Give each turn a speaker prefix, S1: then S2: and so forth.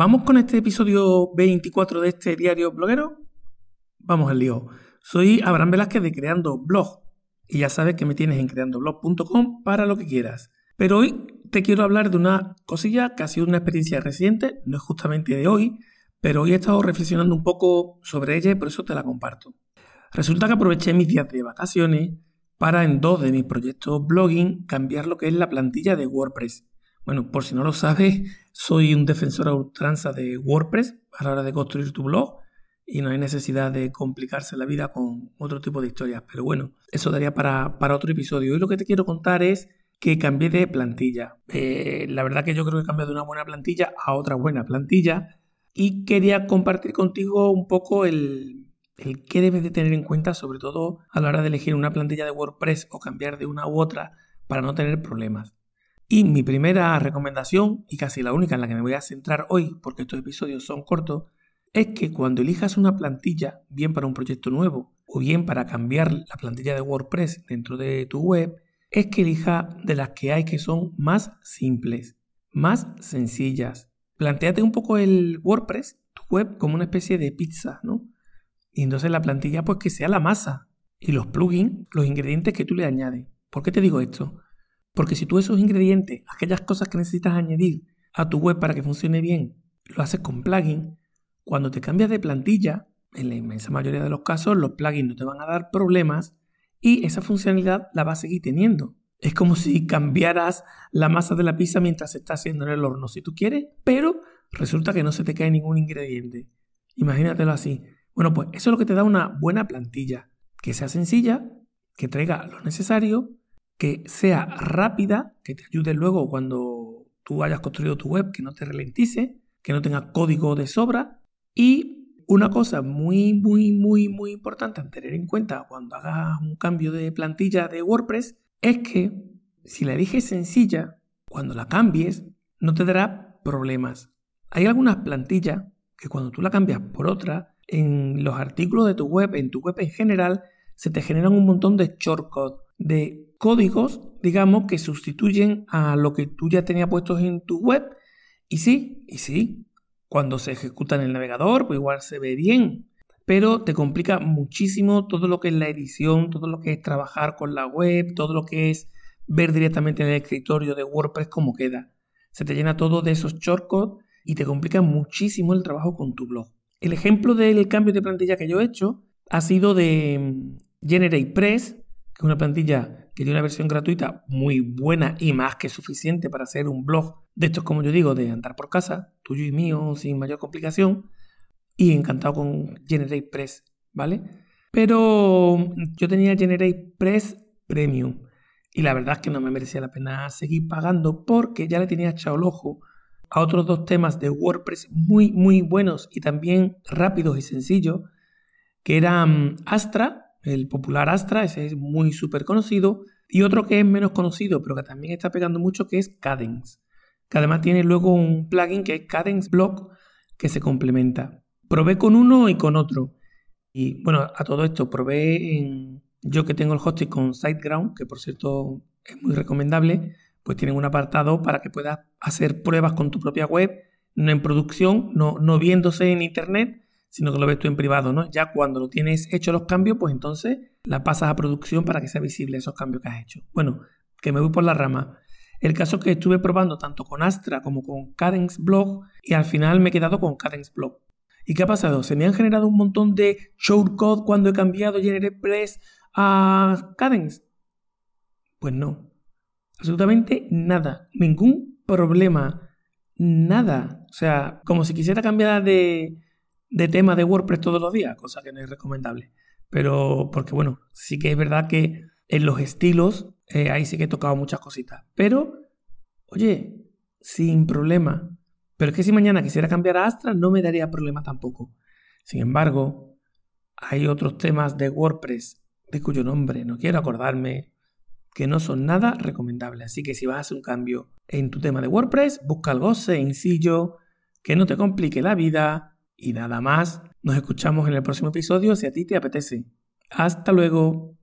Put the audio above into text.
S1: ¿Vamos con este episodio 24 de este diario bloguero? Vamos al lío. Soy Abraham Velázquez de Creando Blog y ya sabes que me tienes en creandoblog.com para lo que quieras. Pero hoy te quiero hablar de una cosilla que ha sido una experiencia reciente, no es justamente de hoy, pero hoy he estado reflexionando un poco sobre ella y por eso te la comparto. Resulta que aproveché mis días de vacaciones para en dos de mis proyectos blogging cambiar lo que es la plantilla de WordPress. Bueno, por si no lo sabes, soy un defensor a ultranza de WordPress a la hora de construir tu blog y no hay necesidad de complicarse la vida con otro tipo de historias. Pero bueno, eso daría para, otro episodio. Hoy lo que te quiero contar es que cambié de plantilla. Eh, la verdad que yo creo que he cambiado de una buena plantilla a otra buena plantilla y quería compartir contigo un poco el, el qué debes de tener en cuenta, sobre todo a la hora de elegir una plantilla de WordPress o cambiar de una u otra para no tener problemas. Y mi primera recomendación, y casi la única en la que me voy a centrar hoy, porque estos episodios son cortos, es que cuando elijas una plantilla, bien para un proyecto nuevo o bien para cambiar la plantilla de WordPress dentro de tu web, es que elija de las que hay que son más simples, más sencillas. Plantéate un poco el WordPress, tu web, como una especie de pizza, ¿no? Y entonces la plantilla, pues que sea la masa y los plugins, los ingredientes que tú le añades. ¿Por qué te digo esto? Porque si tú esos ingredientes, aquellas cosas que necesitas añadir a tu web para que funcione bien, lo haces con plugin, cuando te cambias de plantilla, en la inmensa mayoría de los casos los plugins no te van a dar problemas y esa funcionalidad la vas a seguir teniendo. Es como si cambiaras la masa de la pizza mientras se está haciendo en el horno, si tú quieres, pero resulta que no se te cae ningún ingrediente. Imagínatelo así. Bueno, pues eso es lo que te da una buena plantilla, que sea sencilla, que traiga lo necesario que sea rápida, que te ayude luego cuando tú hayas construido tu web, que no te ralentice, que no tenga código de sobra. Y una cosa muy, muy, muy, muy importante a tener en cuenta cuando hagas un cambio de plantilla de WordPress es que si la eliges sencilla, cuando la cambies, no te dará problemas. Hay algunas plantillas que cuando tú la cambias por otra, en los artículos de tu web, en tu web en general, se te generan un montón de shortcuts, de códigos, digamos, que sustituyen a lo que tú ya tenías puestos en tu web. Y sí, y sí, cuando se ejecuta en el navegador, pues igual se ve bien, pero te complica muchísimo todo lo que es la edición, todo lo que es trabajar con la web, todo lo que es ver directamente en el escritorio de WordPress cómo queda. Se te llena todo de esos shortcuts y te complica muchísimo el trabajo con tu blog. El ejemplo del cambio de plantilla que yo he hecho ha sido de mm, GeneratePress, es una plantilla que tiene una versión gratuita muy buena y más que suficiente para hacer un blog de estos, como yo digo, de andar por casa, tuyo y mío, sin mayor complicación. Y encantado con GeneratePress, ¿vale? Pero yo tenía GeneratePress Premium. Y la verdad es que no me merecía la pena seguir pagando porque ya le tenía echado el ojo a otros dos temas de WordPress muy, muy buenos y también rápidos y sencillos, que eran Astra el popular Astra, ese es muy súper conocido, y otro que es menos conocido, pero que también está pegando mucho, que es Cadence, que además tiene luego un plugin que es Cadence Block, que se complementa. Probé con uno y con otro. Y bueno, a todo esto probé en... Yo que tengo el hosting con SiteGround, que por cierto es muy recomendable, pues tienen un apartado para que puedas hacer pruebas con tu propia web, no en producción, no, no viéndose en internet, sino que lo ves tú en privado, ¿no? Ya cuando lo tienes hecho los cambios, pues entonces la pasas a producción para que sea visible esos cambios que has hecho. Bueno, que me voy por la rama. El caso es que estuve probando tanto con Astra como con Cadence Blog y al final me he quedado con Cadence Blog. ¿Y qué ha pasado? ¿Se me han generado un montón de shortcode cuando he cambiado GeneratePress a Cadence? Pues no. Absolutamente nada. Ningún problema. Nada. O sea, como si quisiera cambiar de, de tema de WordPress todos los días, cosa que no es recomendable. Pero porque bueno, sí que es verdad que en los estilos eh, ahí sí que he tocado muchas cositas. Pero, oye, sin problema. Pero es que si mañana quisiera cambiar a Astra no me daría problema tampoco. Sin embargo, hay otros temas de WordPress de cuyo nombre no quiero acordarme que no son nada recomendables. Así que si vas a hacer un cambio en tu tema de WordPress, busca algo sencillo, que no te complique la vida y nada más, nos escuchamos en el próximo episodio si a ti te apetece. Hasta luego.